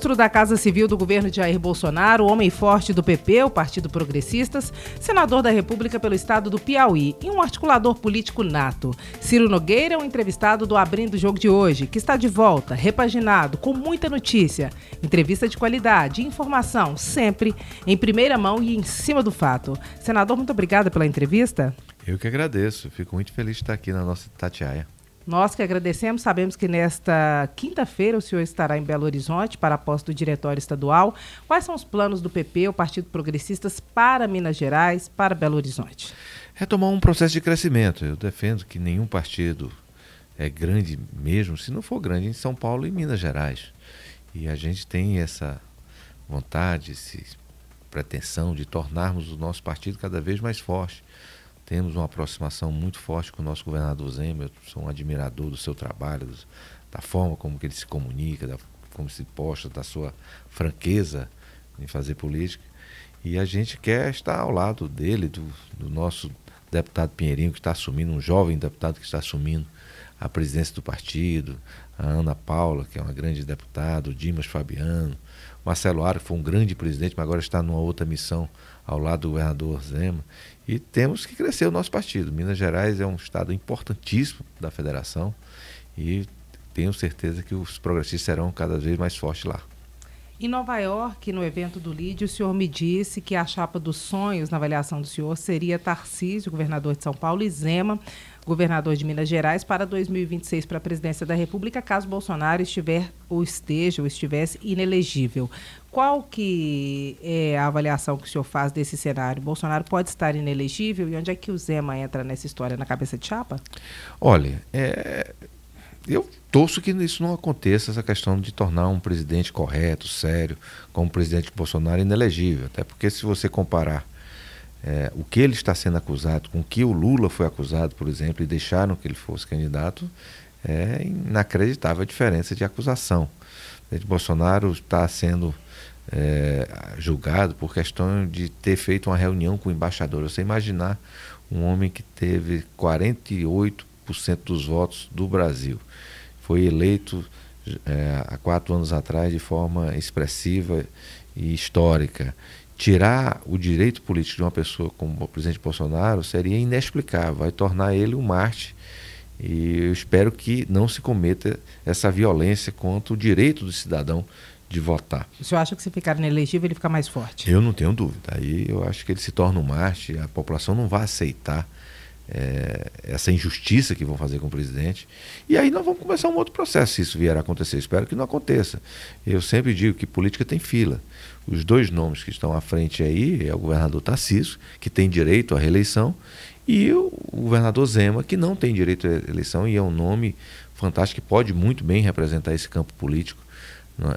Ex-ministro da Casa Civil do governo de Jair Bolsonaro, homem forte do PP, o Partido Progressistas, senador da República pelo estado do Piauí e um articulador político nato. Ciro Nogueira é um entrevistado do Abrindo o Jogo de hoje, que está de volta, repaginado, com muita notícia, entrevista de qualidade informação, sempre em primeira mão e em cima do fato. Senador, muito obrigada pela entrevista. Eu que agradeço, fico muito feliz de estar aqui na nossa Tatiaia. Nós que agradecemos, sabemos que nesta quinta-feira o senhor estará em Belo Horizonte para a posse do diretório estadual. Quais são os planos do PP, o Partido Progressistas, para Minas Gerais, para Belo Horizonte? Retomar um processo de crescimento. Eu defendo que nenhum partido é grande mesmo, se não for grande, em São Paulo e Minas Gerais. E a gente tem essa vontade, essa pretensão de tornarmos o nosso partido cada vez mais forte temos uma aproximação muito forte com o nosso governador Zema. Eu sou um admirador do seu trabalho, da forma como ele se comunica, da, como se posta, da sua franqueza em fazer política. E a gente quer estar ao lado dele, do, do nosso deputado Pinheirinho, que está assumindo, um jovem deputado que está assumindo a presidência do partido, a Ana Paula, que é uma grande deputada, o Dimas Fabiano, Marcelo Aro, que foi um grande presidente, mas agora está numa outra missão ao lado do governador Zema. E temos que crescer o nosso partido. Minas Gerais é um estado importantíssimo da federação e tenho certeza que os progressistas serão cada vez mais fortes lá. Em Nova York, no evento do LID, o senhor me disse que a chapa dos sonhos, na avaliação do senhor, seria Tarcísio, governador de São Paulo, e Zema, governador de Minas Gerais, para 2026 para a presidência da República, caso Bolsonaro estiver ou esteja ou estivesse inelegível. Qual que é a avaliação que o senhor faz desse cenário? Bolsonaro pode estar inelegível e onde é que o Zema entra nessa história, na cabeça de chapa? Olha, é, eu torço que isso não aconteça, essa questão de tornar um presidente correto, sério, como o presidente Bolsonaro inelegível. Até porque se você comparar é, o que ele está sendo acusado com que o Lula foi acusado, por exemplo, e deixaram que ele fosse candidato, é inacreditável a diferença de acusação. O presidente Bolsonaro está sendo é, julgado por questão de ter feito uma reunião com o embaixador. Você imaginar um homem que teve 48% dos votos do Brasil, foi eleito é, há quatro anos atrás de forma expressiva e histórica. Tirar o direito político de uma pessoa como o presidente Bolsonaro seria inexplicável, vai tornar ele um Marte. E eu espero que não se cometa essa violência contra o direito do cidadão de votar. O senhor acha que se ficar inelegível ele fica mais forte? Eu não tenho dúvida. Aí eu acho que ele se torna um Marte, a população não vai aceitar é, essa injustiça que vão fazer com o presidente. E aí nós vamos começar um outro processo se isso vier a acontecer. Espero que não aconteça. Eu sempre digo que política tem fila. Os dois nomes que estão à frente aí é o governador Tarcísio, que tem direito à reeleição, e o governador Zema, que não tem direito à eleição e é um nome fantástico que pode muito bem representar esse campo político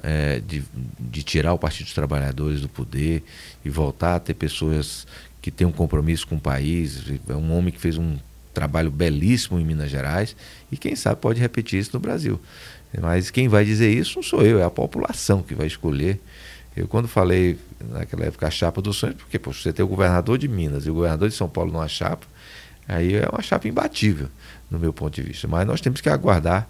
é, de, de tirar o Partido dos Trabalhadores do poder e voltar a ter pessoas que têm um compromisso com o país. É um homem que fez um trabalho belíssimo em Minas Gerais e quem sabe pode repetir isso no Brasil. Mas quem vai dizer isso não sou eu, é a população que vai escolher. Eu quando falei naquela época a chapa dos sonhos, porque você tem o governador de Minas e o governador de São Paulo numa chapa, aí é uma chapa imbatível, no meu ponto de vista. Mas nós temos que aguardar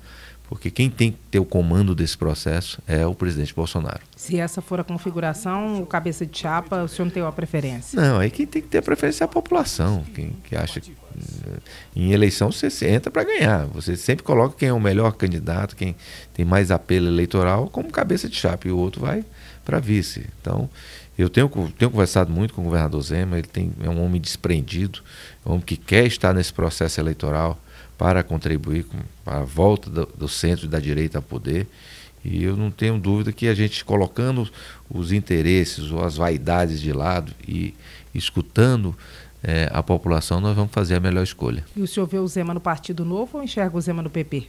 porque quem tem que ter o comando desse processo é o presidente Bolsonaro. Se essa for a configuração, o cabeça de chapa, o senhor não tem uma preferência? Não, aí quem tem que ter a preferência é a população. Quem que acha que eh, em eleição você entra para ganhar. Você sempre coloca quem é o melhor candidato, quem tem mais apelo eleitoral, como cabeça de chapa, e o outro vai para vice. Então, eu tenho, tenho conversado muito com o governador Zema, ele tem, é um homem desprendido, é um homem que quer estar nesse processo eleitoral para contribuir com, para a volta do, do centro e da direita ao poder. E eu não tenho dúvida que a gente colocando os interesses ou as vaidades de lado e escutando é, a população, nós vamos fazer a melhor escolha. E o senhor vê o Zema no Partido Novo ou enxerga o Zema no PP?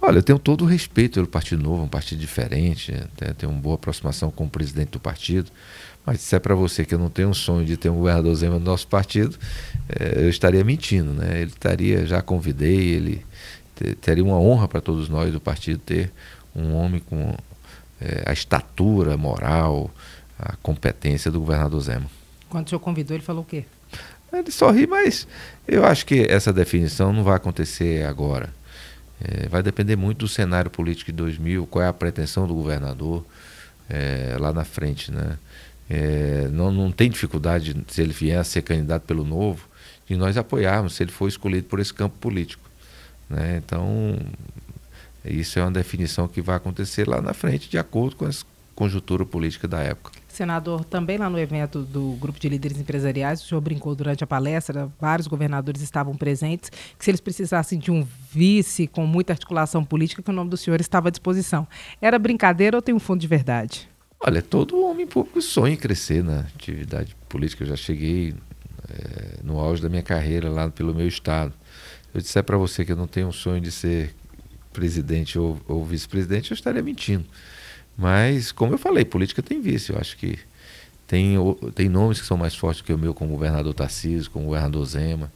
Olha, eu tenho todo o respeito pelo Partido Novo, um partido diferente, tenho uma boa aproximação com o presidente do partido, mas se é para você que eu não tenho um sonho de ter um governador Zema no nosso partido, é, eu estaria mentindo, né? Ele estaria, já convidei, ele teria uma honra para todos nós do partido ter um homem com é, a estatura moral, a competência do governador Zema. Quando o senhor convidou, ele falou o quê? Ele sorri, mas eu acho que essa definição não vai acontecer agora. É, vai depender muito do cenário político de 2000, qual é a pretensão do governador é, lá na frente. Né? É, não, não tem dificuldade, se ele vier a ser candidato pelo Novo, de nós apoiarmos, se ele for escolhido por esse campo político. Né? Então, isso é uma definição que vai acontecer lá na frente, de acordo com a conjuntura política da época. Senador, também lá no evento do Grupo de Líderes Empresariais, o senhor brincou durante a palestra, vários governadores estavam presentes, que se eles precisassem de um vice com muita articulação política, que o nome do senhor estava à disposição. Era brincadeira ou tem um fundo de verdade? Olha, todo homem público sonha em crescer na atividade política. Eu já cheguei é, no auge da minha carreira lá pelo meu estado. Eu disser para você que eu não tenho um sonho de ser presidente ou, ou vice-presidente, eu estaria mentindo. Mas, como eu falei, política tem vício. Eu acho que tem, tem nomes que são mais fortes que o meu, como o governador Tarcísio, como o governador Zema,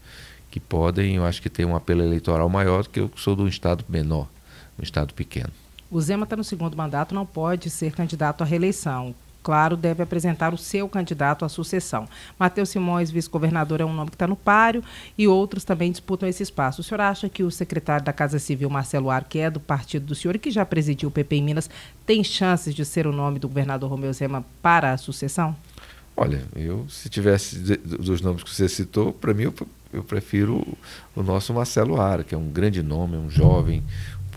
que podem, eu acho que tem um apelo eleitoral maior do que eu que sou de um estado menor, um estado pequeno. O Zema está no segundo mandato, não pode ser candidato à reeleição claro, deve apresentar o seu candidato à sucessão. Matheus Simões, vice-governador, é um nome que está no páreo e outros também disputam esse espaço. O senhor acha que o secretário da Casa Civil, Marcelo Ar, que é do partido do senhor e que já presidiu o PP em Minas, tem chances de ser o nome do governador Romeu Zema para a sucessão? Olha, eu, se tivesse dos nomes que você citou, para mim eu, eu prefiro o, nosso Marcelo Ara, que é um grande nome, um jovem,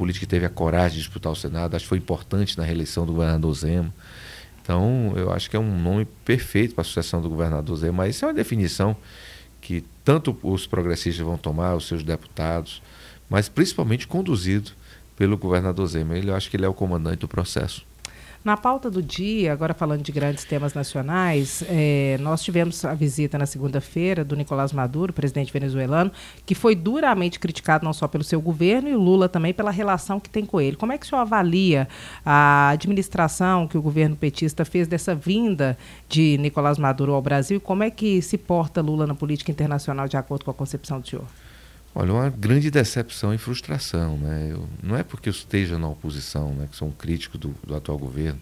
político que teve a coragem de disputar o Senado, acho que foi importante na reeleição do governador Zema. Então, eu acho que é um nome perfeito para a sucessão do governador Zé, mas isso é uma definição que tanto os progressistas vão tomar, os seus deputados, mas principalmente conduzido pelo governador Zema. Ele, eu acho que ele é o comandante do processo. Na pauta do dia, agora falando de grandes temas nacionais, é, nós tivemos a visita na segunda-feira do Nicolás Maduro, presidente venezuelano, que foi duramente criticado não só pelo seu governo e o Lula também pela relação que tem com ele. Como é que o senhor avalia a administração que o governo petista fez dessa vinda de Nicolás Maduro ao Brasil e como é que se porta Lula na política internacional de acordo com a concepção do senhor? Olha, uma grande decepção e frustração. Né? Eu, não é porque eu esteja na oposição, né, que sou um crítico do, do atual governo,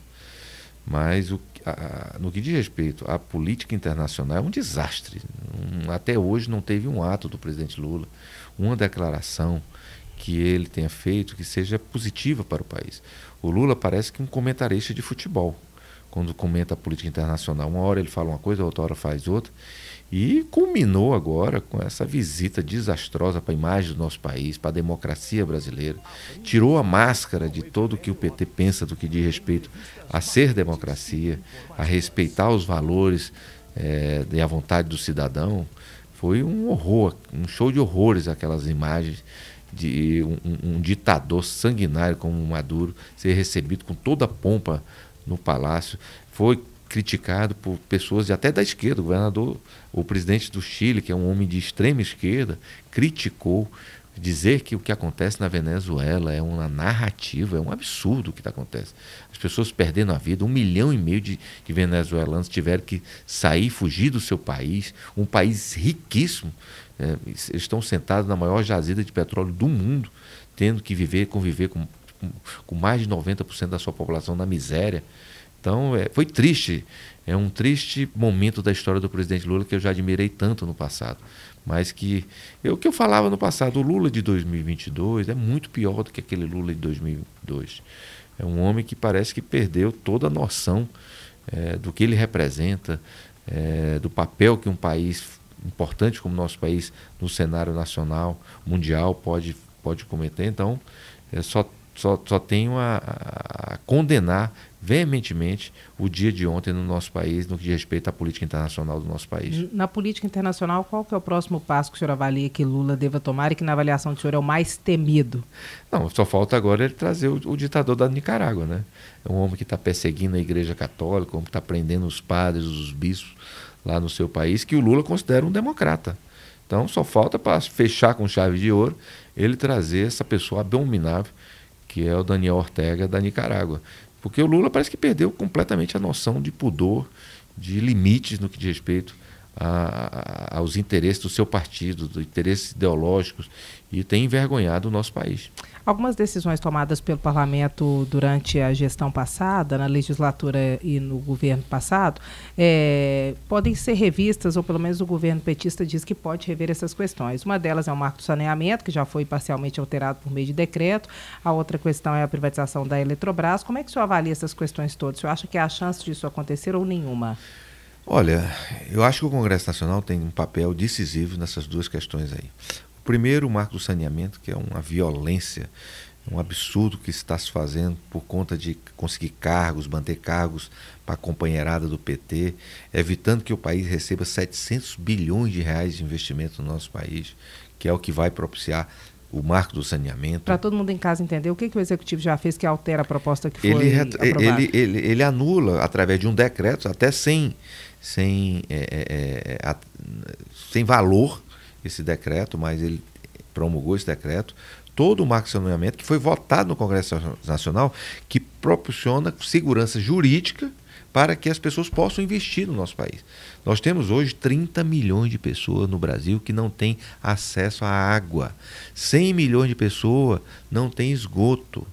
mas o, a, no que diz respeito à política internacional, é um desastre. Um, até hoje não teve um ato do presidente Lula, uma declaração que ele tenha feito que seja positiva para o país. O Lula parece que um comentarista de futebol, quando comenta a política internacional. Uma hora ele fala uma coisa, outra hora faz outra. E culminou agora com essa visita desastrosa para a imagem do nosso país, para a democracia brasileira. Tirou a máscara de todo o que o PT pensa do que diz respeito a ser democracia, a respeitar os valores é, e a vontade do cidadão. Foi um horror, um show de horrores aquelas imagens de um, um ditador sanguinário como Maduro ser recebido com toda a pompa no palácio. Foi criticado por pessoas de, até da esquerda. O governador, o presidente do Chile, que é um homem de extrema esquerda, criticou dizer que o que acontece na Venezuela é uma narrativa, é um absurdo o que acontece. As pessoas perdendo a vida, um milhão e meio de, de venezuelanos tiveram que sair, fugir do seu país, um país riquíssimo. É, estão sentados na maior jazida de petróleo do mundo, tendo que viver, conviver com, com mais de 90% da sua população na miséria. Então, é, foi triste. É um triste momento da história do presidente Lula que eu já admirei tanto no passado. Mas que é o que eu falava no passado, o Lula de 2022 é muito pior do que aquele Lula de 2002. É um homem que parece que perdeu toda a noção é, do que ele representa, é, do papel que um país importante como nosso país no cenário nacional, mundial, pode, pode cometer. Então, é, só, só, só tenho a, a condenar veementemente o dia de ontem no nosso país, no que diz respeito à política internacional do nosso país. Na política internacional, qual que é o próximo passo que o senhor avalia que Lula deva tomar e que na avaliação do senhor é o mais temido? Não, só falta agora ele trazer o, o ditador da Nicarágua, né? É um homem que está perseguindo a igreja católica, um homem que está prendendo os padres, os bispos lá no seu país, que o Lula considera um democrata. Então só falta para fechar com chave de ouro ele trazer essa pessoa abominável que é o Daniel Ortega da Nicarágua. Porque o Lula parece que perdeu completamente a noção de pudor, de limites no que diz respeito a, a, aos interesses do seu partido, dos interesses ideológicos, e tem envergonhado o nosso país. Algumas decisões tomadas pelo parlamento durante a gestão passada, na legislatura e no governo passado, é, podem ser revistas, ou pelo menos o governo petista diz que pode rever essas questões. Uma delas é o marco do saneamento, que já foi parcialmente alterado por meio de decreto. A outra questão é a privatização da Eletrobras. Como é que o senhor avalia essas questões todas? O senhor acha que há chance disso acontecer ou nenhuma? Olha, eu acho que o Congresso Nacional tem um papel decisivo nessas duas questões aí. Primeiro, o marco do saneamento, que é uma violência, um absurdo que está se fazendo por conta de conseguir cargos, manter cargos para a companheirada do PT, evitando que o país receba 700 bilhões de reais de investimento no nosso país, que é o que vai propiciar o marco do saneamento. Para todo mundo em casa entender, o que, que o executivo já fez que altera a proposta que foi ele, aprovada? Ele, ele, ele anula, através de um decreto, até sem, sem, é, é, é sem valor esse decreto, mas ele promulgou esse decreto, todo o marco de saneamento que foi votado no Congresso Nacional, que proporciona segurança jurídica para que as pessoas possam investir no nosso país. Nós temos hoje 30 milhões de pessoas no Brasil que não têm acesso à água. 100 milhões de pessoas não têm esgoto.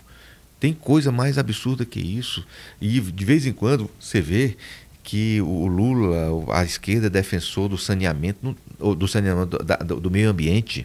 Tem coisa mais absurda que isso. E de vez em quando você vê que o Lula, a esquerda, é defensor do saneamento, do saneamento do, do meio ambiente.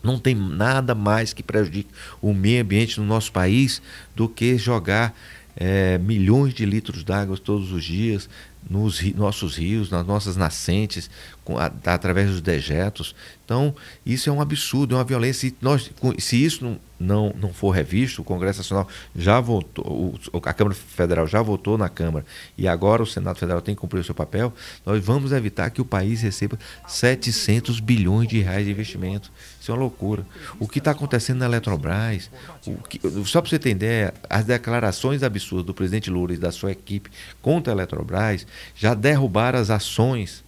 Não tem nada mais que prejudique o meio ambiente no nosso país do que jogar é, milhões de litros d'água todos os dias nos ri, nossos rios, nas nossas nascentes, com, a, através dos dejetos. Então, isso é um absurdo, é uma violência. E nós, se isso não, não, não for revisto, o Congresso Nacional já votou, a Câmara Federal já votou na Câmara e agora o Senado Federal tem que cumprir o seu papel, nós vamos evitar que o país receba 700 bilhões de reais de investimento. Isso é uma loucura. O que está acontecendo na Eletrobras, que, só para você ter ideia, as declarações absurdas do presidente Lula e da sua equipe contra a Eletrobras já derrubaram as ações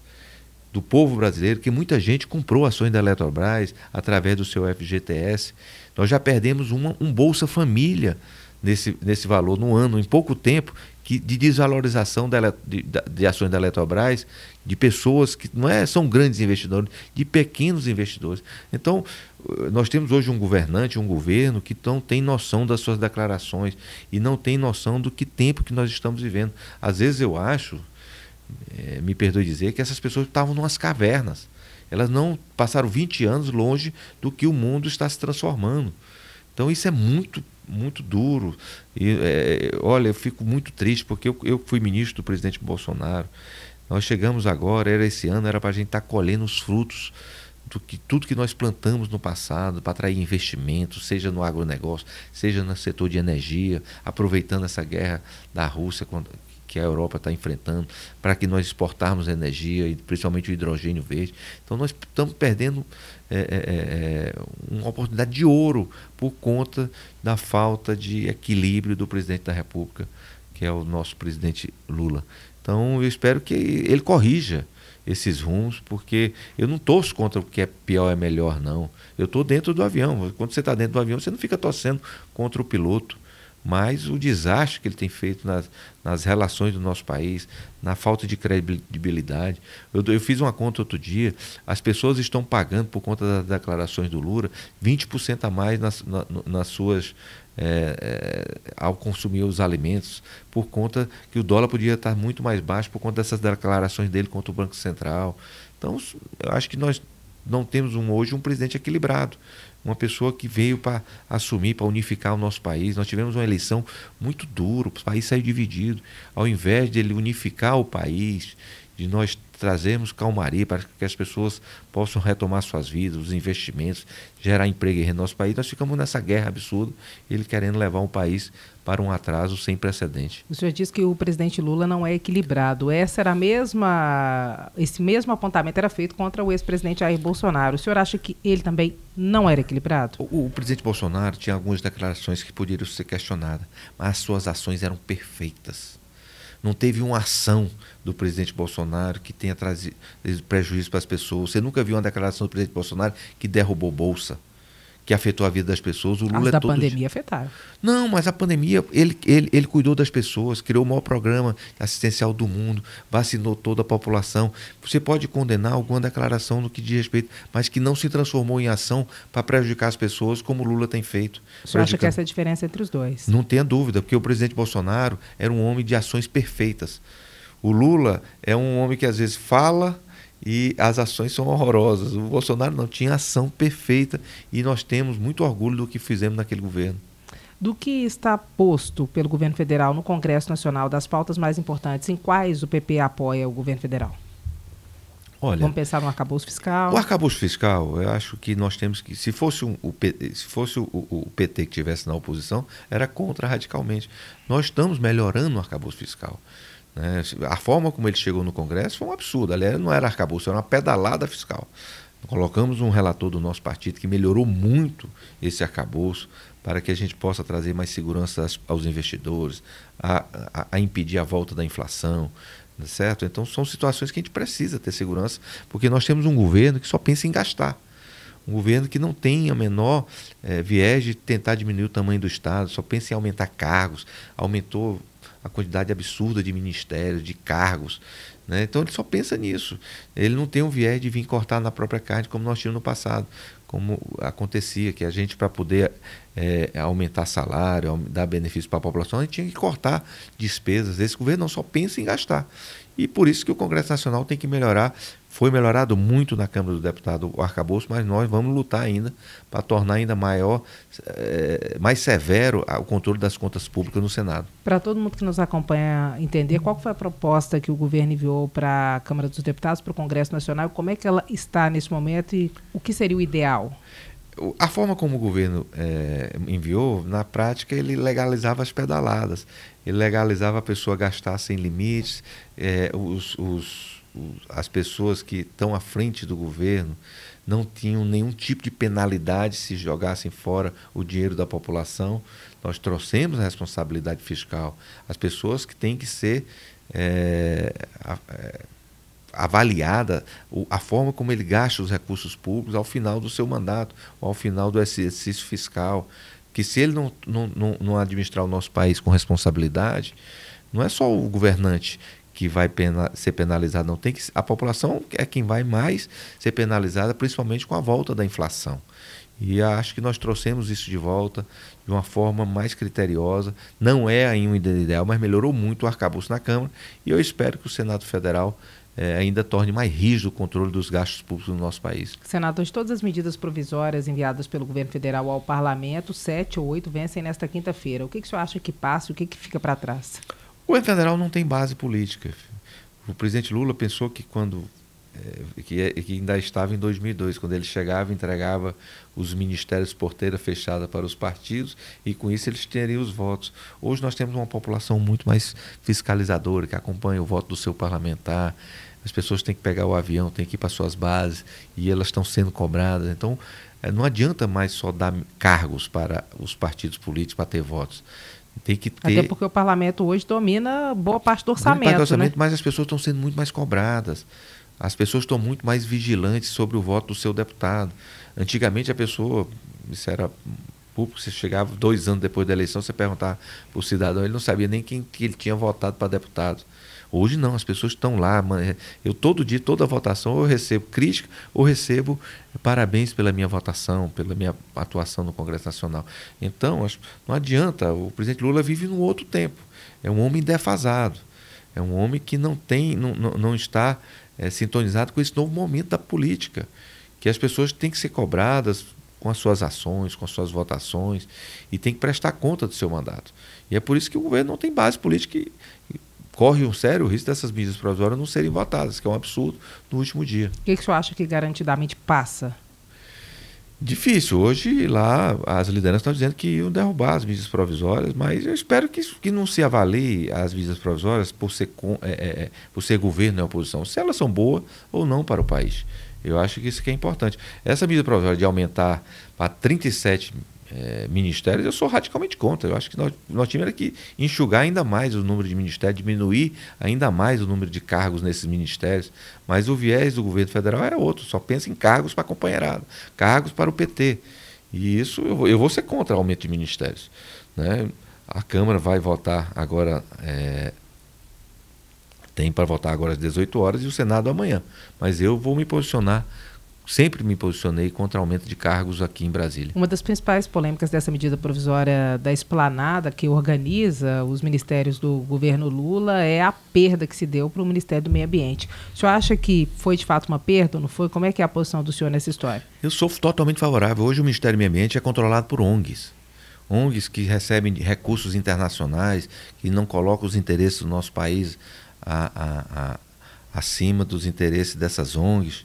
do povo brasileiro, que muita gente comprou ações da Eletrobras através do seu FGTS. Nós já perdemos uma, um Bolsa Família nesse, nesse valor no ano, em pouco tempo, que, de desvalorização da, de, de, ações da Eletrobras, de pessoas que não é, são grandes investidores, de pequenos investidores. Então, nós temos hoje um governante, um governo que não tem noção das suas declarações e não tem noção do que tempo que nós estamos vivendo. Às vezes eu acho, é, me perdoe dizer, que essas pessoas estavam numas cavernas. Elas não passaram 20 anos longe do que o mundo está se transformando. Então isso é muito, muito duro. E, é, olha, eu fico muito triste porque eu, eu fui ministro do presidente Bolsonaro. Nós chegamos agora, era esse ano, era para a gente estar tá colhendo os frutos do que tudo que nós plantamos no passado para atrair investimentos, seja no agronegócio, seja no setor de energia, aproveitando essa guerra da Rússia que a Europa está enfrentando, para que nós exportarmos energia, e principalmente o hidrogênio verde. Então nós estamos perdendo é, é, é, é, uma oportunidade de ouro por conta da falta de equilíbrio do presidente da República, que é o nosso presidente Lula. Então eu espero que ele corrija esses rumos, porque eu não torço contra o que é pior é melhor, não. Eu estou dentro do avião. Quando você está dentro do avião, você não fica torcendo contra o piloto mas o desastre que ele tem feito nas, nas relações do nosso país, na falta de credibilidade. Eu, eu, fiz uma conta outro dia, as pessoas estão pagando, por conta das declarações do Lula, 20% a mais nas, na, nas suas. É, é, ao consumir os alimentos, por conta que o dólar podia estar muito mais baixo por conta dessas declarações dele contra o Banco Central. Então, eu acho que nós não temos um, hoje um presidente equilibrado uma pessoa que veio para assumir, para unificar o nosso país. Nós tivemos uma eleição muito dura, o país saiu dividido. Ao invés de ele unificar o país, de nós trazermos calmaria para que as pessoas possam retomar suas vidas, os investimentos, gerar emprego em nosso país, nós ficamos nessa guerra absurda, ele querendo levar o país para um atraso sem precedente. O senhor disse que o presidente Lula não é equilibrado. Essa era a mesma, esse mesmo apontamento era feito contra o ex-presidente Jair Bolsonaro. O senhor acha que ele também não era equilibrado? O, o, presidente Bolsonaro tinha algumas declarações que poderiam ser questionadas, mas as suas ações eram perfeitas. Não teve uma ação do presidente Bolsonaro que tenha trazido prejuízo para as pessoas. Você nunca viu uma declaração do presidente Bolsonaro que derrubou bolsa que afetou a vida das pessoas. O Lula As é da todo pandemia dia. afetaram. Não, mas a pandemia, ele, ele, ele cuidou das pessoas, criou o maior programa assistencial do mundo, vacinou toda a população. Você pode condenar alguma declaração no que diz respeito, mas que não se transformou em ação para prejudicar as pessoas, como o Lula tem feito. Senhor acha que essa é a diferença entre os dois? não tenha dúvida, porque o presidente Bolsonaro era um homem de ações perfeitas. O Lula é um homem que às vezes fala e as ações são horrorosas. O Bolsonaro não tinha ação perfeita e nós temos muito orgulho do que fizemos naquele governo. Do que está posto pelo governo federal no Congresso Nacional das pautas mais importantes, em quais o PP apoia o governo federal? Olha, Vamos pensar no arcabouço fiscal. o arcabouço fiscal, eu acho que nós temos que, se fosse, um- o, se fosse o, o- o PT que estivesse na oposição, era contra radicalmente. Nós estamos melhorando o arcabouço fiscal. Né? A forma como ele chegou no Congresso foi um absurdo. Aliás, não era arcabouço, era uma pedalada fiscal. Colocamos um relator do nosso partido que melhorou muito esse arcabouço para que a gente possa trazer mais segurança aos investidores, a, a- a impedir a volta da inflação, né, certo? Então são situações que a gente precisa ter segurança, porque nós temos um governo que só pensa em gastar. Um governo que não tem a menor eh, viés de tentar diminuir o tamanho do Estado, só pensa em aumentar cargos, aumentou a quantidade absurda de ministérios, de cargos. Né? Então ele só pensa nisso. Ele não tem um viés de vir cortar na própria carne como nós tínhamos no passado, como acontecia, que a gente, para poder eh, aumentar salário, dar benefício para a população, a gente tinha que cortar despesas. Esse governo não só pensa em gastar. E por isso que o Congresso Nacional tem que melhorar. Foi melhorado muito na Câmara do Deputado o arcabouço, mas nós vamos lutar ainda para tornar ainda maior, eh, mais severo o controle das contas públicas no Senado. Para todo mundo que nos acompanha entender, qual foi a proposta que o governo enviou para a Câmara dos Deputados, para o Congresso Nacional, como é que ela está nesse momento e o que seria o ideal? A forma como o governo eh, enviou, na prática, ele legalizava as pedaladas. Ele legalizava a pessoa gastar sem limites. eh, os- os- os- as pessoas que estão à frente do governo não tinham nenhum tipo de penalidade se jogassem fora o dinheiro da população. Nós trouxemos a responsabilidade fiscal. As pessoas que têm que ser eh, a- eh, avaliada a forma como ele gasta os recursos públicos ao final do seu mandato, ou ao final do exercício fiscal. Que se ele não, não, não, não administrar o nosso país com responsabilidade, não é só o governante que vai pena- ser penalizado, não tem que a população é quem vai mais ser penalizada, principalmente com a volta da inflação. E acho que nós trouxemos isso de volta de uma forma mais criteriosa. Não é ainda ideal, mas melhorou muito o arcabouço na Câmara. E eu espero que o Senado Federal eh, ainda torne mais rígido o controle dos gastos públicos no nosso país. Senador, de todas as medidas provisórias enviadas pelo governo federal ao parlamento, sete ou oito vencem nesta quinta-feira. O que, que o senhor acha que passa e o que, que fica para trás? O governo federal não tem base política. O presidente Lula pensou que quando que, é- que ainda estava em 2002, quando ele chegava e entregava os ministérios porteira fechada para os partidos e com isso eles teriam os votos. Hoje nós temos uma população muito mais fiscalizadora, que acompanha o voto do seu parlamentar. As pessoas têm que pegar o avião, têm que ir para suas bases e elas estão sendo cobradas. Então, eh, não adianta mais só dar cargos para os partidos políticos para ter votos. Tem que ter Até porque o parlamento hoje domina boa parte do Grande parte orçamento, do orçamento, né? mas as pessoas estão sendo muito mais cobradas. As pessoas estão muito mais vigilantes sobre o voto do seu deputado. Antigamente a pessoa, isso era público, você chegava dois anos depois da eleição, você perguntava para o cidadão, ele não sabia nem quem que ele tinha votado para deputado. Hoje não, as pessoas estão lá. man- Eu todo dia, toda votação, eu recebo crítica ou recebo parabéns pela minha votação, pela minha atuação no Congresso Nacional. Então, não adianta, o presidente Lula vive num outro tempo. É um homem defasado. É um homem que não tem, não, não, não está eh, sintonizado com esse novo momento da política, que as pessoas têm que ser cobradas com as suas ações, com as suas votações e tem que prestar conta do seu mandato. E é por isso que o governo não tem base política e, e corre um sério risco dessas medidas provisórias não serem votadas, que é um absurdo no último dia. O que, que o senhor acha que garantidamente passa? Difícil. Hoje lá as lideranças estão dizendo que iam derrubar as medidas provisórias, mas eu espero que, que não se avalie as medidas provisórias por ser, com- é, é, é, por ser governo e oposição, se elas são boas ou não para o país. Eu acho que isso que é importante. Essa medida provisória de aumentar para 37 eh, ministérios, eu sou radicalmente contra. Eu acho que nós, nós tínhamos que enxugar ainda mais o número de ministérios, diminuir ainda mais o número de cargos nesses ministérios. Mas o viés do governo federal é outro, só pensa em cargos para a companheirada, cargos para o PT. E isso eu, eu vou ser contra o aumento de ministérios. Né? A Câmara vai votar agora, é, tem para votar agora às 18 horas e o Senado amanhã. Mas eu vou me posicionar sempre me posicionei contra aumento de cargos aqui em Brasília. Uma das principais polêmicas dessa medida provisória da esplanada que organiza os ministérios do governo Lula é a perda que se deu para o Ministério do Meio Ambiente. O senhor acha que foi de fato uma perda ou não foi? Como é que é a posição do senhor nessa história? Eu sou totalmente favorável. Hoje o Ministério do Meio Ambiente é controlado por ONGs. ONGs que recebem recursos internacionais, que não colocam os interesses do nosso país a, a, a, acima dos interesses dessas ONGs.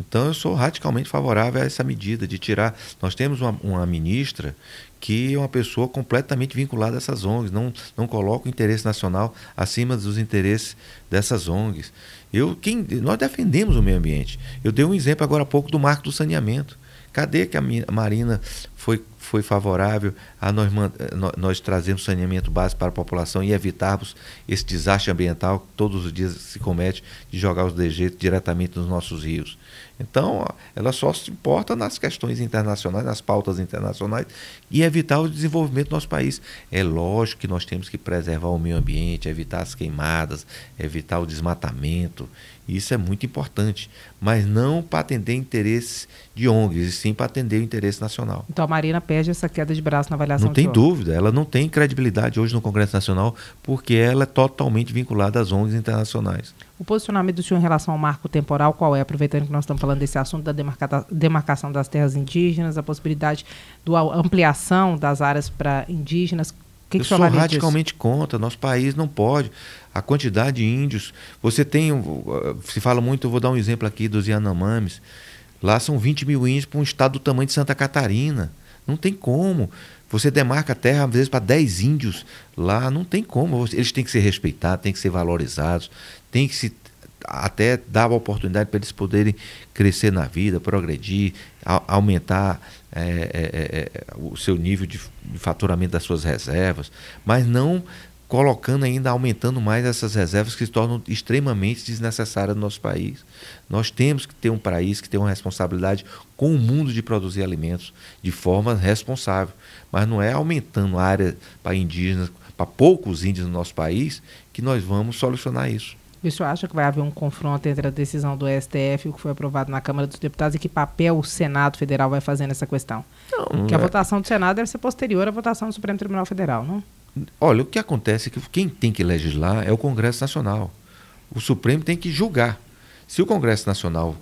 Então eu sou radicalmente favorável a essa medida de tirar. Nós temos uma, uma ministra que é uma pessoa completamente vinculada a essas ONGs, não, não coloca o interesse nacional acima dos interesses dessas ONGs. Eu, quem, nós defendemos o meio ambiente. Eu dei um exemplo agora há pouco do marco do saneamento. Cadê que a Marina foi, foi favorável a nós, nós trazermos saneamento básico para a população e evitarmos esse desastre ambiental que todos os dias se comete de jogar os dejetos diretamente nos nossos rios? Então, ela só se importa nas questões internacionais, nas pautas internacionais e evitar o desenvolvimento do nosso país. É lógico que nós temos que preservar o meio ambiente, evitar as queimadas, evitar o desmatamento. Isso é muito importante, mas não para atender interesses de ONGs, e sim para atender o interesse nacional. Então a Marina essa queda de braço na avaliação Não tem dúvida, ela não tem credibilidade hoje no Congresso Nacional porque ela é totalmente vinculada às ONGs internacionais. O posicionamento do senhor em relação ao marco temporal, qual é? Aproveitando que nós estamos falando desse assunto da demarca demarcação das terras indígenas, a possibilidade da ampliação das áreas para indígenas. Que Eu que sou radicalmente disso? contra. Nosso país não pode. A quantidade de índios. Você tem. Se fala muito, eu vou dar um exemplo aqui dos Yanomamis. Lá são 20 mil índios para um estado do tamanho de Santa Catarina. Não tem como. Você demarca a terra, às vezes, para 10 índios lá, não tem como. Eles têm que ser respeitados, têm que ser valorizados, tem que se até dar a oportunidade para eles poderem crescer na vida, progredir, a, aumentar é, é, é, o seu nível de, de faturamento das suas reservas, mas não colocando ainda, aumentando mais essas reservas que se tornam extremamente desnecessárias no nosso país. Nós temos que ter um país que tem uma responsabilidade com o mundo de produzir alimentos de forma responsável, mas não é aumentando a área para indígenas, para poucos índios no nosso país, que nós vamos solucionar isso. O senhor acha que vai haver um confronto entre a decisão do STF e o que foi aprovado na Câmara dos Deputados e que papel o Senado Federal vai fazer nessa questão? Não, Porque a é... votação do Senado deve ser posterior à votação do Supremo Tribunal Federal, não? Olha, o que acontece é que quem tem que legislar é o Congresso Nacional. O Supremo tem que julgar. Se o Congresso Nacional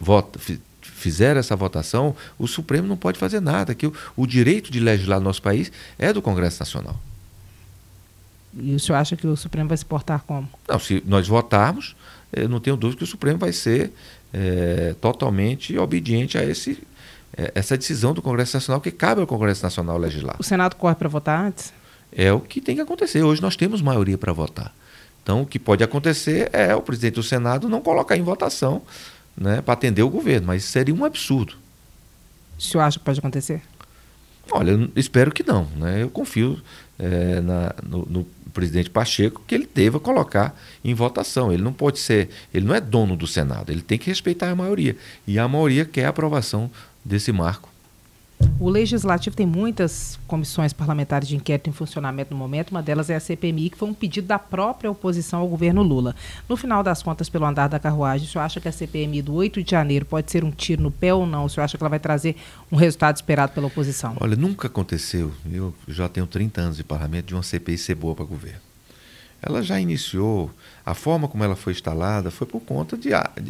vota, fizer essa votação, o Supremo não pode fazer nada. Que o, o direito de legislar no nosso país é do Congresso Nacional. E o senhor acha que o Supremo vai se portar como? Não, se nós votarmos, eu não tenho dúvida que o Supremo vai ser é, totalmente obediente a esse, é, essa decisão do Congresso Nacional, que cabe ao Congresso Nacional legislar. O Senado corre para votar antes? É o que tem que acontecer. Hoje nós temos maioria para votar. Então, o que pode acontecer é o presidente do Senado não colocar em votação né, para atender o governo, mas seria um absurdo. O senhor acha que pode acontecer? Olha, eu espero que não. Né? Eu confio é, na, no, no, presidente Pacheco que ele deva colocar em votação. Ele não pode ser, ele não é dono do Senado, ele tem que respeitar a maioria. E a maioria quer a aprovação desse marco. O Legislativo tem muitas comissões parlamentares de inquérito em funcionamento no momento, uma delas é a CPMI, que foi um pedido da própria oposição ao governo Lula. No final das contas, pelo andar da carruagem, o senhor acha que a CPMI do 8 de janeiro pode ser um tiro no pé ou não? O senhor acha que ela vai trazer um resultado esperado pela oposição? Olha, nunca aconteceu, eu já tenho 30 anos de parlamento, de uma CPI ser boa para o governo. Ela já iniciou, a forma como ela foi instalada foi por conta de,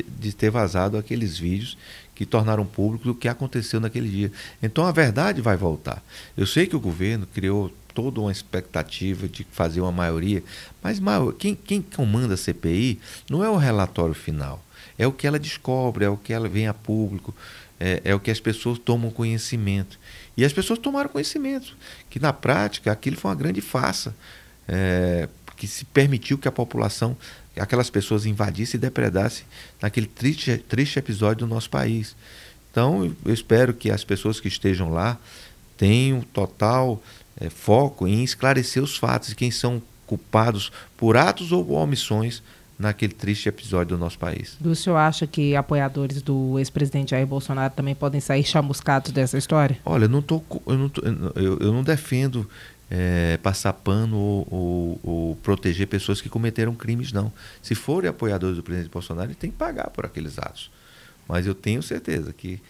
de, ter vazado aqueles vídeos que tornaram público o que aconteceu naquele dia. Então a verdade vai voltar. Eu sei que o governo criou toda uma expectativa de fazer uma maioria, mas quem, quem comanda a CPI não é o relatório final, é o que ela descobre, é o que ela vem a público, é, é o que as pessoas tomam conhecimento. E as pessoas tomaram conhecimento, que na prática aquilo foi uma grande farsa, é, que se permitiu que a população aquelas pessoas invadissem e depredassem naquele triste, triste episódio do nosso país. Então, eu espero que as pessoas que estejam lá tenham total é, foco em esclarecer os fatos e quem são culpados por atos ou omissões naquele triste episódio do nosso país. O senhor acha que apoiadores do ex-presidente Jair Bolsonaro também podem sair chamuscados dessa história? Olha, eu não, tô, eu não, tô, eu, eu não defendo é, passar pano ou, ou, ou, proteger pessoas que cometeram crimes, não. Se forem apoiadores do presidente Bolsonaro, ele tem que pagar por aqueles atos. Mas eu tenho certeza que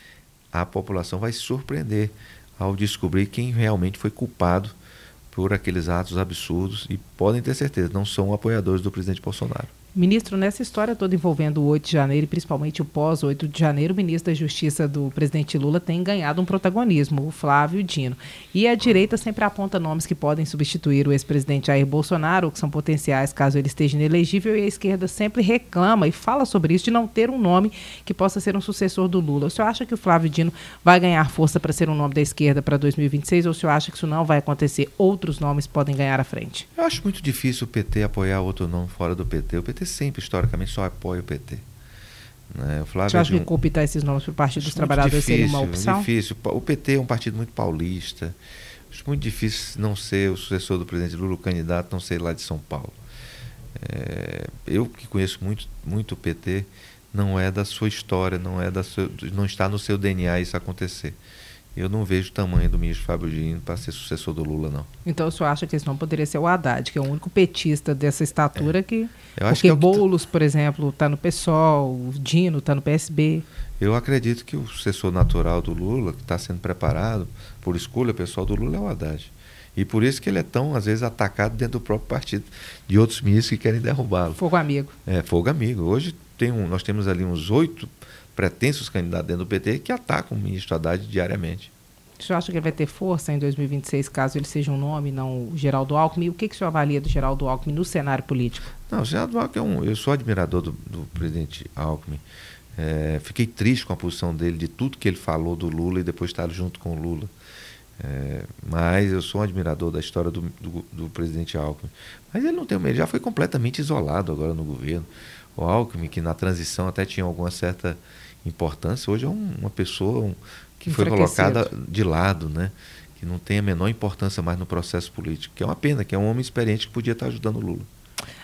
a população vai se surpreender ao descobrir quem realmente foi culpado por aqueles atos absurdos e podem ter certeza, não são apoiadores do presidente Bolsonaro. Ministro, nessa história toda envolvendo o 8 de janeiro e principalmente o pós-8 de janeiro, o ministro da Justiça do presidente Lula tem ganhado um protagonismo, o Flávio Dino. E a direita sempre aponta nomes que podem substituir o ex-presidente Jair Bolsonaro, ou que são potenciais caso ele esteja inelegível, e a esquerda sempre reclama e fala sobre isso de não ter um nome que possa ser um sucessor do Lula. O senhor acha que o Flávio Dino vai ganhar força para ser um nome da esquerda para 2026 ou o senhor acha que isso não vai acontecer? Outros nomes podem ganhar à frente? Eu acho muito difícil o PT apoiar outro nome fora do PT. O PT PT sempre, historicamente, só apoia o PT. Né? O Flávio Você acha que cooptar esses nomes para o Partido dos Trabalhadores difícil, seria uma opção? difícil. O PT é um partido muito paulista. Acho muito difícil não ser o sucessor do presidente Lula, o candidato, não ser lá de São Paulo. É, eu que conheço muito, muito o PT, não é da sua história, não é da seu, não está no seu DNA isso acontecer eu não vejo o tamanho do ministro Fábio Dino para ser sucessor do Lula, não. Então o senhor acha que esse não poderia ser o Haddad, que é o único petista dessa estatura é. que. Eu acho porque que é Boulos, por exemplo, está no PSOL, o Dino está no PSB. Eu acredito que o sucessor natural do Lula, que está sendo preparado por escolha pessoal do Lula, é o Haddad. E por isso que ele é tão, às vezes, atacado dentro do próprio partido de outros ministros que querem derrubá-lo. Fogo amigo. É, fogo amigo. Hoje tem um, nós temos ali uns oito pretensos candidatos dentro do PT que atacam o ministro Haddad diariamente. O senhor acha que ele vai ter força em 2026, caso ele seja um nome, não o Geraldo Alckmin? O que, que o senhor avalia do Geraldo Alckmin no cenário político? Não, o Geraldo Alckmin é um. Eu sou admirador do, do presidente Alckmin. É, fiquei triste com a posição dele, de tudo que ele falou do Lula e depois estar junto com o Lula. É, mas eu sou um admirador da história do, do, do, presidente Alckmin. Mas ele não tem, ele já foi completamente isolado agora no governo. O Alckmin, que na transição até tinha alguma certa importância, hoje é um, uma pessoa um, que foi colocada de lado, né? que não tem a menor importância mais no processo político, que é uma pena, que é um homem experiente que podia estar ajudando o Lula.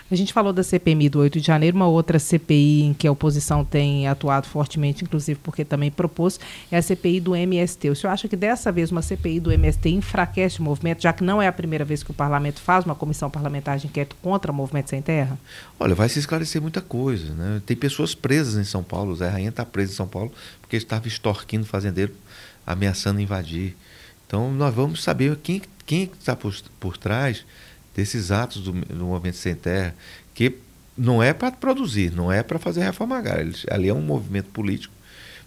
A gente falou da CPMI do 8 de janeiro, uma outra CPI em que a oposição tem atuado fortemente, inclusive porque também propôs, é a CPI do MST. O senhor acha que dessa vez uma CPI do MST enfraquece o movimento, já que não é a primeira vez que o parlamento faz uma comissão parlamentar de inquérito contra o movimento sem terra? Olha, vai se esclarecer muita coisa. Né? Tem pessoas presas em São Paulo, o Zé Rainha está preso em São Paulo porque estava extorquindo fazendeiro, ameaçando invadir. Então nós vamos saber quem, quem está por, por trás desses atos do, do movimento sem terra, que não é para produzir, não é para fazer reforma agrária. Ali é um movimento político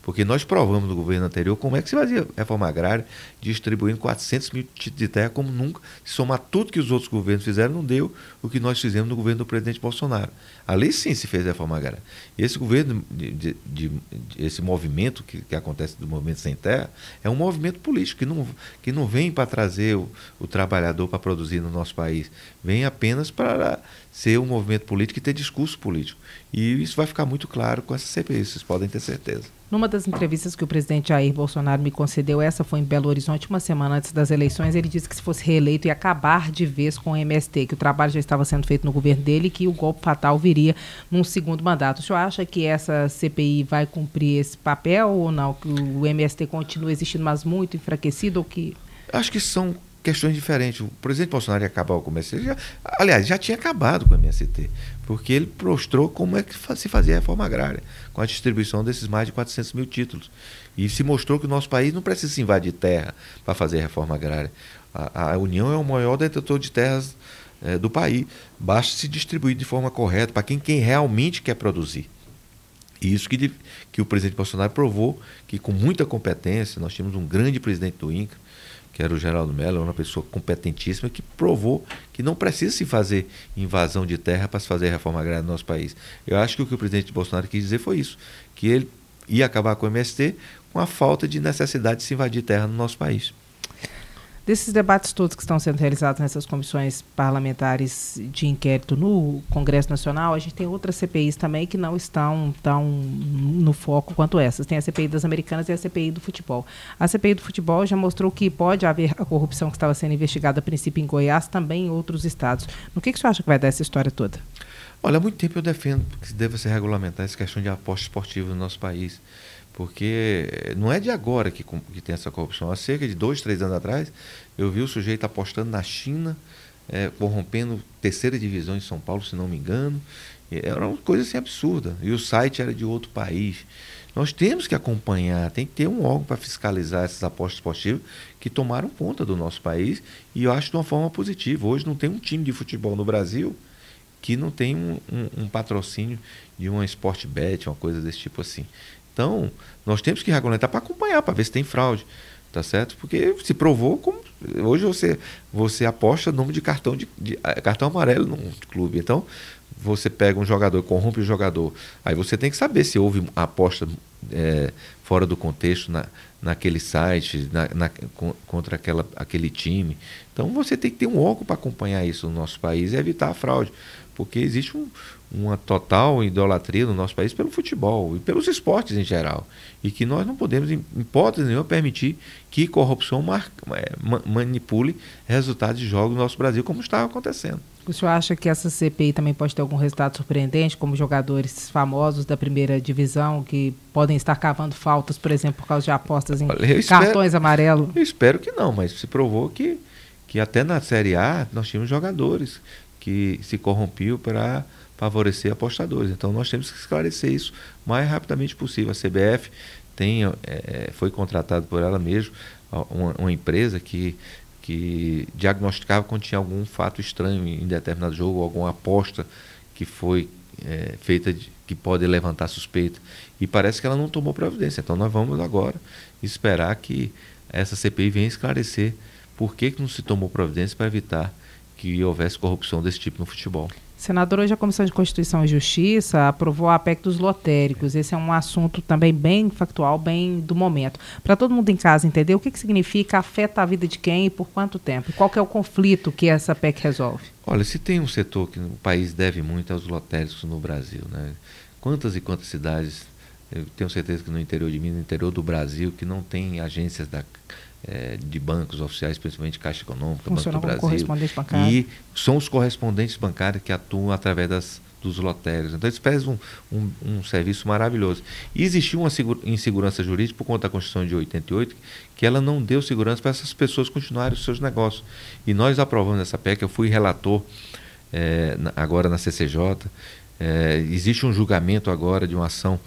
porque nós provamos no governo anterior como é que se fazia reforma agrária, distribuindo 400 mil títulos de terra, como nunca. Se somar tudo que os outros governos fizeram, não deu o que nós fizemos no governo do presidente Bolsonaro. Ali sim se fez reforma agrária. Esse governo, de, de, de, esse movimento que, que, acontece do movimento sem terra, é um movimento político que não, que não vem para trazer o, o trabalhador para produzir no nosso país. Vem apenas para ser um movimento político e ter discurso político. E isso vai ficar muito claro com essa CPI, vocês podem ter certeza. Numa das entrevistas que o presidente Jair Bolsonaro me concedeu, essa foi em Belo Horizonte, uma semana antes das eleições, ele disse que se fosse reeleito ia acabar de vez com o MST, que o trabalho já estava sendo feito no governo dele e que o golpe fatal viria num segundo mandato. O senhor acha que essa CPI vai cumprir esse papel ou não? Que o MST continua existindo, mas muito enfraquecido ou que... Acho que são questões diferentes. O presidente Bolsonaro ia acabar o MST, já, aliás, já tinha acabado com o MST, porque ele mostrou como é que se fazia a reforma agrária, com a distribuição desses mais de 400 mil títulos. E se mostrou que o nosso país não precisa se invadir terra para fazer a reforma agrária. A, a, União é o maior detentor de terras é, do país. Basta se distribuir de forma correta para quem, quem realmente quer produzir. E isso que, que o presidente Bolsonaro provou que, com muita competência, nós tínhamos um grande presidente do INCRA, que era o Geraldo Mello, uma pessoa competentíssima que provou que não precisa se fazer invasão de terra para se fazer reforma agrária no nosso país. Eu acho que o que o presidente Bolsonaro quis dizer foi isso, que ele ia acabar com o MST com a falta de necessidade de se invadir terra no nosso país. Desses debates todos que estão sendo realizados nessas comissões parlamentares de inquérito no Congresso Nacional, a gente tem outras CPIs também que não estão tão no foco quanto essas. Tem a CPI das Americanas e a CPI do futebol. A CPI do futebol já mostrou que pode haver a corrupção que estava sendo investigada a princípio em Goiás, também em outros estados. No que, que você acha que vai dar essa história toda? Olha, há muito tempo eu defendo que deva ser regulamentar essa questão de aposta esportiva no nosso país. Porque não é de agora que, que tem essa corrupção. Há cerca de dois, três anos atrás, eu vi o sujeito apostando na China, é, corrompendo terceira divisão em São Paulo, se não me engano. Era uma coisa assim absurda. E o site era de outro país. Nós temos que acompanhar, tem que ter um órgão para fiscalizar essas apostas esportivas que tomaram conta do nosso país e eu acho de uma forma positiva. Hoje não tem um time de futebol no Brasil que não tem um, um, um patrocínio de uma Sport Bet, uma coisa desse tipo assim. Então, nós temos que regulamentar para acompanhar, para ver se tem fraude. Tá certo? Porque se provou como. Hoje você, você aposta nome de cartão de, de eh, cartão amarelo num clube. Então, você pega um jogador, corrompe o jogador. Aí você tem que saber se houve aposta é, fora do contexto na, naquele site, na, na, contra aquela, aquele time. Então você tem que ter um órgão para acompanhar isso no nosso país e evitar a fraude porque existe um, uma total idolatria no nosso país pelo futebol e pelos esportes em geral. E que nós não podemos, em hipótese nenhuma, permitir que corrupção mar, é, manipule resultados de jogos no nosso Brasil, como está acontecendo. O senhor acha que essa CPI também pode ter algum resultado surpreendente, como jogadores famosos da primeira divisão que podem estar cavando faltas, por exemplo, por causa de apostas em Olha, cartões amarelos? Eu espero que não, mas se provou que, que até na Série A nós tínhamos jogadores que se corrompiu para favorecer apostadores. Então nós temos que esclarecer isso o mais rapidamente possível. A CBF tem, é, foi contratada por ela mesma uma, uma, empresa que, que diagnosticava quando tinha algum fato estranho em determinado jogo, alguma aposta que foi é, feita de, que pode levantar suspeita. E parece que ela não tomou providência. Então nós vamos agora esperar que essa CPI venha esclarecer por que, que não se tomou providência para evitar que houvesse corrupção desse tipo no futebol. Senador, hoje a Comissão de Constituição e Justiça aprovou a PEC dos lotéricos. Esse é um assunto também bem factual, bem do momento. Para todo mundo em casa entender o que, que significa, afeta a vida de quem e por quanto tempo? Qual é o conflito que essa PEC resolve? Olha, se tem um setor que o país deve muito aos lotéricos no Brasil, né? Quantas e quantas cidades, eu tenho certeza que no interior de Minas, no interior do Brasil, que não tem agências da é, de bancos oficiais, principalmente Caixa Econômica, Banco do Brasil. bancário. E são os correspondentes bancários que atuam através das, dos lotérios. Então, eles fazem um, um, um, serviço maravilhoso. E existiu uma insegurança jurídica por conta da Constituição de 88, que ela não deu segurança para essas pessoas continuarem os seus negócios. E nós aprovamos essa PEC, eu fui relator é, agora na CCJ. É, existe um julgamento agora de uma ação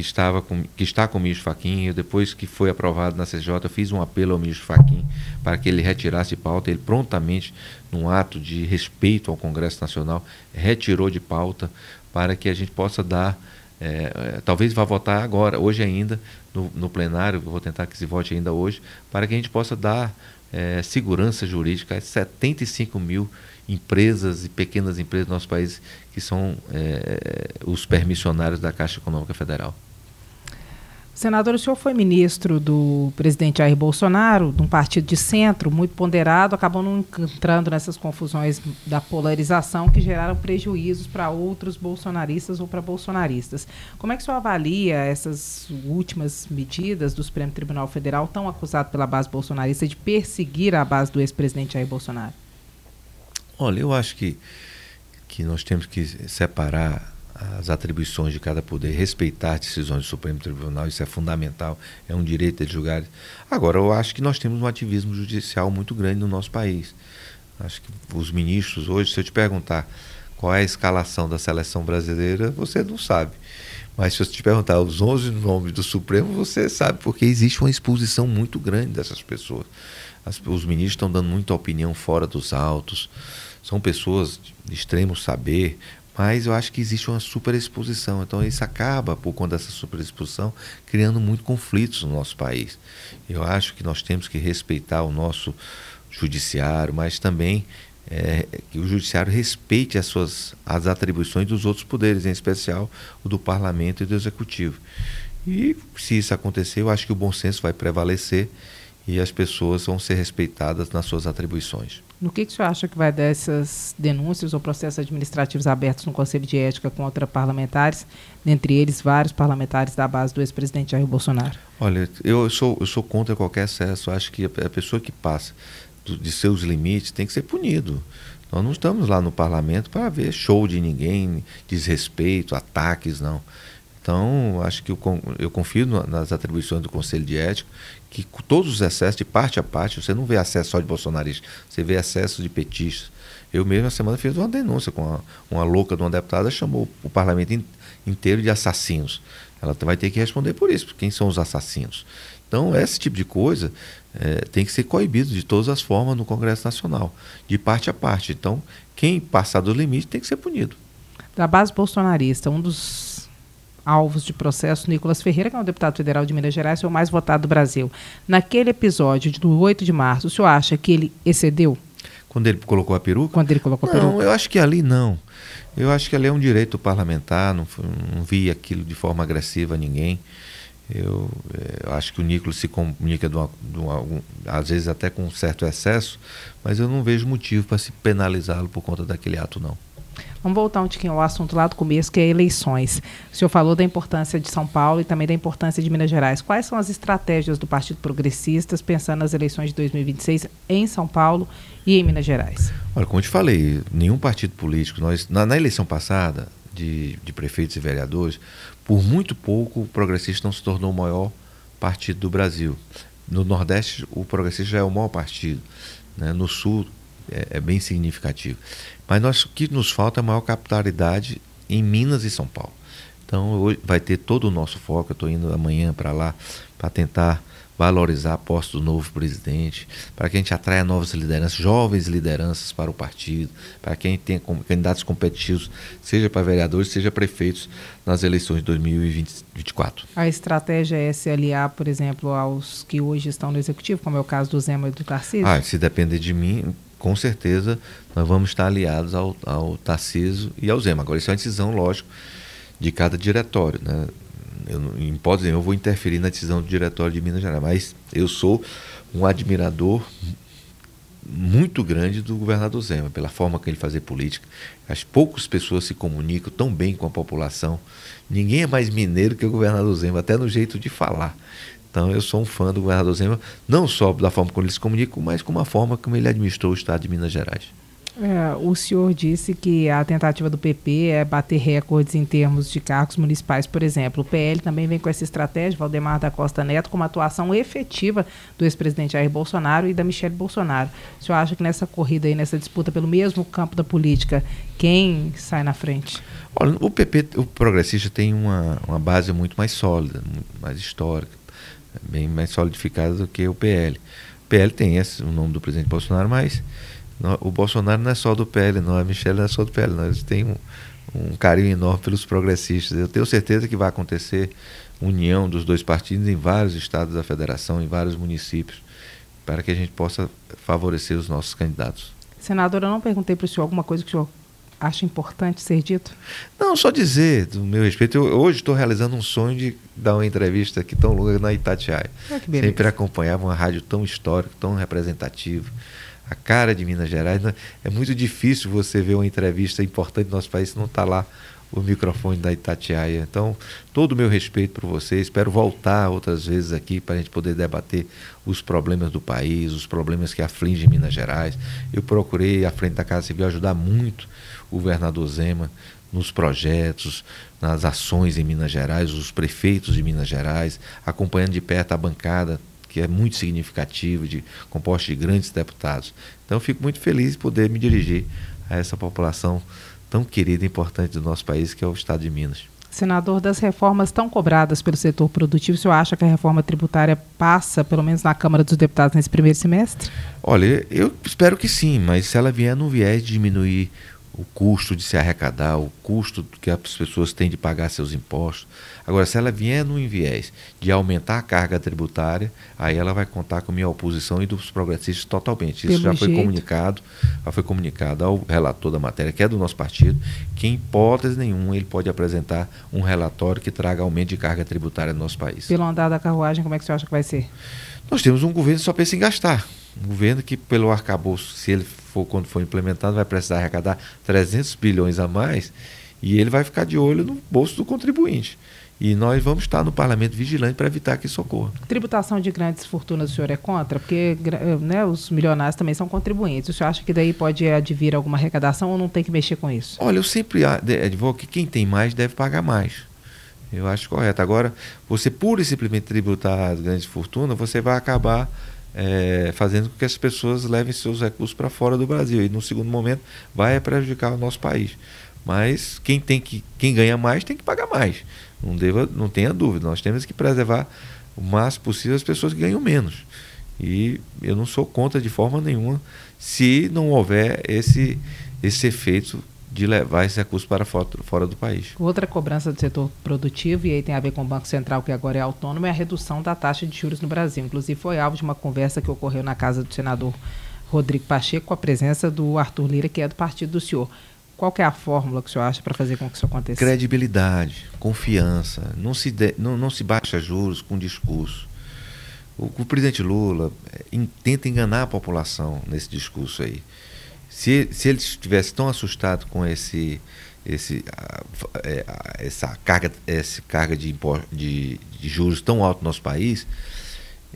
que, estava com, que está com o ministro Faquim. depois que foi aprovado na CJ, eu fiz um apelo ao ministro Faquim para que ele retirasse pauta. Ele prontamente, num ato de respeito ao Congresso Nacional, retirou de pauta para que a gente possa dar. É, talvez vá votar agora, hoje ainda, no, no plenário, vou tentar que se vote ainda hoje, para que a gente possa dar é, segurança jurídica a 75 mil empresas e pequenas empresas do nosso país que são é, os permissionários da Caixa Econômica Federal. Senador, o senhor foi ministro do presidente Jair Bolsonaro, de um partido de centro muito ponderado, acabou não entrando nessas confusões da polarização que geraram prejuízos para outros bolsonaristas ou para bolsonaristas. Como é que o senhor avalia essas últimas medidas do Supremo Tribunal Federal, tão acusado pela base bolsonarista de perseguir a base do ex-presidente Jair Bolsonaro? Olha, eu acho que, que nós temos que separar as atribuições de cada poder, respeitar decisões do Supremo Tribunal, isso é fundamental, é um direito de julgar. Agora, eu acho que nós temos um ativismo judicial muito grande no nosso país. Acho que os ministros hoje, se eu te perguntar qual é a escalação da seleção brasileira, você não sabe. Mas se eu te perguntar os 11 nomes do Supremo, você sabe, porque existe uma exposição muito grande dessas pessoas. As, os ministros estão dando muita opinião fora dos autos, são pessoas de extremo saber, mas eu acho que existe uma superexposição. Então isso acaba, por conta dessa superexposição, criando muito conflitos no nosso país. Eu acho que nós temos que respeitar o nosso judiciário, mas também é, que o judiciário respeite as suas as atribuições dos outros poderes, em especial o do parlamento e do executivo. E se isso acontecer, eu acho que o bom senso vai prevalecer e as pessoas vão ser respeitadas nas suas atribuições. No que, que o senhor acha que vai dessas denúncias ou processos administrativos abertos no Conselho de Ética contra parlamentares, dentre eles vários parlamentares da base do ex-presidente Jair Bolsonaro? Olha, eu sou, eu sou contra qualquer excesso. Acho que a pessoa que passa de seus limites tem que ser punido. Nós não estamos lá no parlamento para ver show de ninguém, desrespeito, ataques, não. Então, acho que eu, eu confio nas atribuições do Conselho de Ética, que todos os excessos, de parte a parte, você não vê acesso só de bolsonaristas, você vê acesso de petistas. Eu mesmo, na semana, fiz uma denúncia com uma, uma louca de uma deputada, chamou o parlamento inteiro de assassinos. Ela vai ter que responder por isso, quem são os assassinos. Então, esse tipo de coisa é, tem que ser coibido de todas as formas no Congresso Nacional, de parte a parte. Então, quem passar do limite tem que ser punido. Da base bolsonarista, um dos alvos de processo, Nicolas Ferreira, que é um deputado federal de Minas Gerais, foi o mais votado do Brasil. Naquele episódio do 8 de março, o senhor acha que ele excedeu? Quando ele colocou a peruca? Quando ele colocou a peruca? Não, eu acho que ali não. Eu acho que ali é um direito parlamentar, não, não vi aquilo de forma agressiva a ninguém. Eu, eh, eu, acho que o Nicolas se comunica de uma, de uma, um, às vezes até com um certo excesso, mas eu não vejo motivo para se penalizá-lo por conta daquele ato, não. Vamos voltar um pouquinho ao assunto lá do começo, que é eleições. O senhor falou da importância de São Paulo e também da importância de Minas Gerais. Quais são as estratégias do Partido Progressistas pensando nas eleições de 2026 em São Paulo e em Minas Gerais? Olha, como eu te falei, nenhum partido político, nós na, na eleição passada de, de prefeitos e vereadores, por muito pouco o Progressista não se tornou o maior partido do Brasil. No Nordeste, o Progressista já é o maior partido. Né? No Sul, é, é bem significativo. Mas nós, o que nos falta é maior capitalidade em Minas e São Paulo. Então hoje vai ter todo o nosso foco. Eu estou indo amanhã para lá para tentar valorizar a posse do novo presidente, para que a gente atraia novas lideranças, jovens lideranças para o partido, para quem tem candidatos competitivos, seja para vereadores, seja prefeitos, nas eleições de 2024. A estratégia é se aliar, por exemplo, aos que hoje estão no executivo, como é o caso do Zema e do Tarcísio? Ah, se depender de mim, com certeza nós vamos estar aliados ao, ao Tarciso e ao Zema. Agora, isso é uma decisão, lógico, de cada diretório. Né? Eu, em hipótese eu vou interferir na decisão do diretório de Minas Gerais, mas eu sou um admirador muito grande do governador Zema, pela forma que ele fazia política. As poucas pessoas se comunicam tão bem com a população. Ninguém é mais mineiro que o governador Zema, até no jeito de falar. Então eu sou um fã do governador Zema, não só da forma como ele se comunica, mas como a forma como ele administrou o estado de Minas Gerais. É, o senhor disse que a tentativa do PP é bater recordes em termos de cargos municipais, por exemplo. O PL também vem com essa estratégia, Valdemar da Costa Neto, com uma atuação efetiva do ex-presidente Jair Bolsonaro e da Michelle Bolsonaro. O senhor acha que nessa corrida aí, nessa disputa pelo mesmo campo da política, quem sai na frente? Olha, o PP, o progressista, tem uma, uma base muito mais sólida, muito mais histórica bem mais solidificada do que o PL. O PL tem esse, o nome do presidente Bolsonaro, mas não, o Bolsonaro não é só do PL, não, a Michelle não é só do PL, nós temos um, um carinho enorme pelos progressistas. Eu tenho certeza que vai acontecer união dos dois partidos em vários estados da federação, em vários municípios, para que a gente possa favorecer os nossos candidatos. Senadora, eu não perguntei para o senhor alguma coisa que o senhor acha importante ser dito? Não, só dizer, do meu respeito, eu, hoje estou realizando um sonho de dar uma entrevista aqui tão longa na Itatiaia. Ah, Sempre acompanhava uma rádio tão histórica, tão representativa. A cara de Minas Gerais. Né? É muito difícil você ver uma entrevista importante do nosso país se não está lá o microfone da Itatiaia. Então, todo o meu respeito por vocês. Espero voltar outras vezes aqui para a gente poder debater os problemas do país, os problemas que afligem Minas Gerais. Eu procurei, à frente da Casa Civil, ajudar muito o governador Zema nos projetos, nas ações em Minas Gerais, os prefeitos de Minas Gerais, acompanhando de perto a bancada, que é muito significativa, de, composta de grandes deputados. Então, eu fico muito feliz de poder me dirigir a essa população tão querida e importante do nosso país, que é o Estado de Minas. Senador, das reformas tão cobradas pelo setor produtivo, o senhor acha que a reforma tributária passa, pelo menos na Câmara dos Deputados, nesse primeiro semestre? Olha, eu espero que sim, mas se ela vier no viés de diminuir o custo de se arrecadar, o custo que as pessoas têm de pagar seus impostos. Agora, se ela vier no viés de aumentar a carga tributária, aí ela vai contar com minha oposição e dos progressistas totalmente. Isso Pelo já foi comunicado, já foi comunicado ao relator da matéria, que é do nosso partido, que em hipótese nenhuma ele pode apresentar um relatório que traga aumento de carga tributária no nosso país. Pelo andar da carruagem, como é que você acha que vai ser? Nós temos um governo que só pensa em gastar. Um governo que, pelo arcabouço, se ele for quando for implementado, vai precisar arrecadar 300 bilhões a mais e ele vai ficar de olho no bolso do contribuinte. E nós vamos estar no parlamento vigilante para evitar que isso ocorra. Tributação de grandes fortunas o senhor é contra? Porque né, os milionários também são contribuintes. O senhor acha que daí pode advir alguma arrecadação ou não tem que mexer com isso? Olha, eu sempre advogo que quem tem mais deve pagar mais. Eu acho correto. Agora, você pura e simplesmente tributar as grandes fortunas, você vai acabar é, fazendo com que as pessoas levem seus recursos para fora do Brasil. E no segundo momento vai prejudicar o nosso país. Mas quem tem que, quem ganha mais tem que pagar mais. Não, deva, não tenha dúvida. Nós temos que preservar o máximo possível as pessoas que ganham menos. E eu não sou contra de forma nenhuma se não houver esse, esse efeito de levar esse recurso para fora, do país. Outra cobrança do setor produtivo, e aí tem a ver com o Banco Central, que agora é autônomo, é a redução da taxa de juros no Brasil. Inclusive, foi alvo de uma conversa que ocorreu na casa do senador Rodrigo Pacheco, com a presença do Arthur Lira, que é do partido do senhor. Qual é a fórmula que o senhor acha para fazer com que isso aconteça? Credibilidade, confiança. Não se, de, não, não se baixa juros com discurso. O, o presidente Lula é, tenta enganar a população nesse discurso aí. Se, se ele estivesse tão assustado com esse, esse, é, essa carga, essa carga de, de, de juros tão alto no nosso país,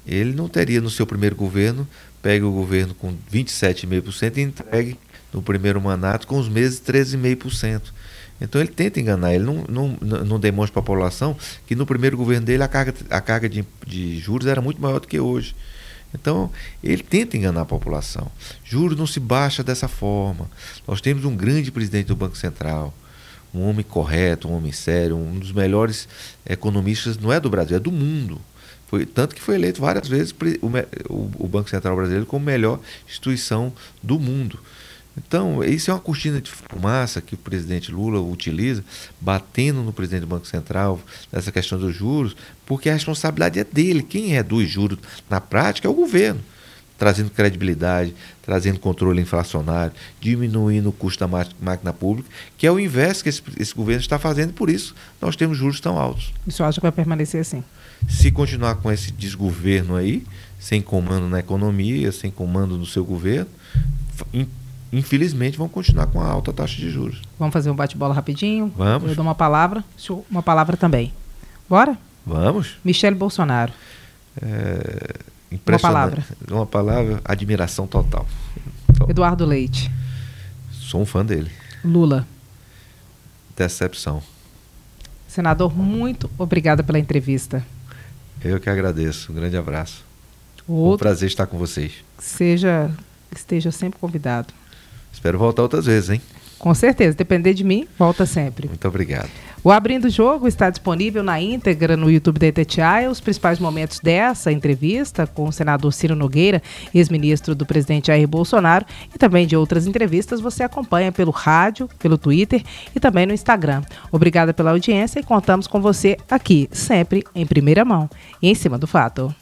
ele não teria no seu primeiro governo pegue o governo com 27,5% e entregue no primeiro mandato, com os meses 13,5%. Então ele tenta enganar, ele não, não, não demonstra para a população que no primeiro governo dele a carga, a carga de, de juros era muito maior do que hoje. Então, ele tenta enganar a população. Juros não se baixa dessa forma. Nós temos um grande presidente do Banco Central, um homem correto, um homem sério, um dos melhores economistas, não é do Brasil, é do mundo. Foi, tanto que foi eleito várias vezes o, o, o Banco Central Brasileiro como melhor instituição do mundo. Então, isso é uma cortina de fumaça que o presidente Lula utiliza, batendo no presidente do Banco Central nessa questão dos juros, porque a responsabilidade é dele. Quem reduz juros na prática é o governo, trazendo credibilidade, trazendo controle inflacionário, diminuindo o custo da máquina pública, que é o inverso que esse, esse governo está fazendo, por isso nós temos juros tão altos. Isso acha que vai permanecer assim? Se continuar com esse desgoverno aí, sem comando na economia, sem comando no seu governo, infelizmente, vão continuar com a alta taxa de juros. Vamos fazer um bate-bola rapidinho? Vamos. Eu dou uma palavra, uma palavra também. Bora? Vamos. Michele Bolsonaro. É, uma palavra. Uma palavra, admiração total. Então, Eduardo Leite. Sou um fã dele. Lula. Decepção. Senador, muito obrigada pela entrevista. Eu que agradeço. Um grande abraço. Outro, um prazer estar com vocês. Seja, esteja sempre convidado. Espero voltar outras vezes, hein? Com certeza, depender de mim, volta sempre. Muito obrigado. O Abrindo o Jogo está disponível na íntegra no YouTube da ETTI. Os principais momentos dessa entrevista com o senador Ciro Nogueira, ex-ministro do presidente Jair Bolsonaro, e também de outras entrevistas, você acompanha pelo rádio, pelo Twitter e também no Instagram. Obrigada pela audiência e contamos com você aqui, sempre em primeira mão e em cima do fato.